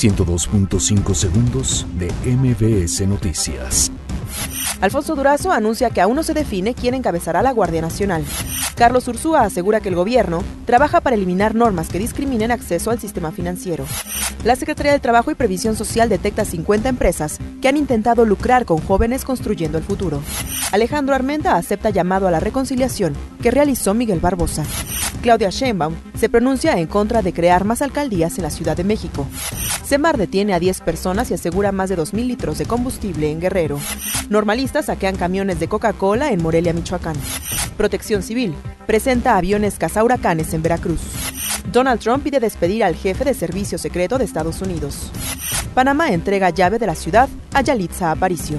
102.5 segundos de MBS Noticias. Alfonso Durazo anuncia que aún no se define quién encabezará la Guardia Nacional. Carlos Ursúa asegura que el gobierno trabaja para eliminar normas que discriminen acceso al sistema financiero. La Secretaría de Trabajo y Previsión Social detecta 50 empresas que han intentado lucrar con jóvenes construyendo el futuro. Alejandro Armenta acepta llamado a la reconciliación que realizó Miguel Barbosa. Claudia Sheinbaum se pronuncia en contra de crear más alcaldías en la Ciudad de México. Semar detiene a 10 personas y asegura más de 2.000 litros de combustible en Guerrero. Normalistas saquean camiones de Coca-Cola en Morelia, Michoacán. Protección Civil presenta aviones cazahuracanes en Veracruz. Donald Trump pide despedir al jefe de servicio secreto de Estados Unidos. Panamá entrega llave de la ciudad a Yalitza Aparicio.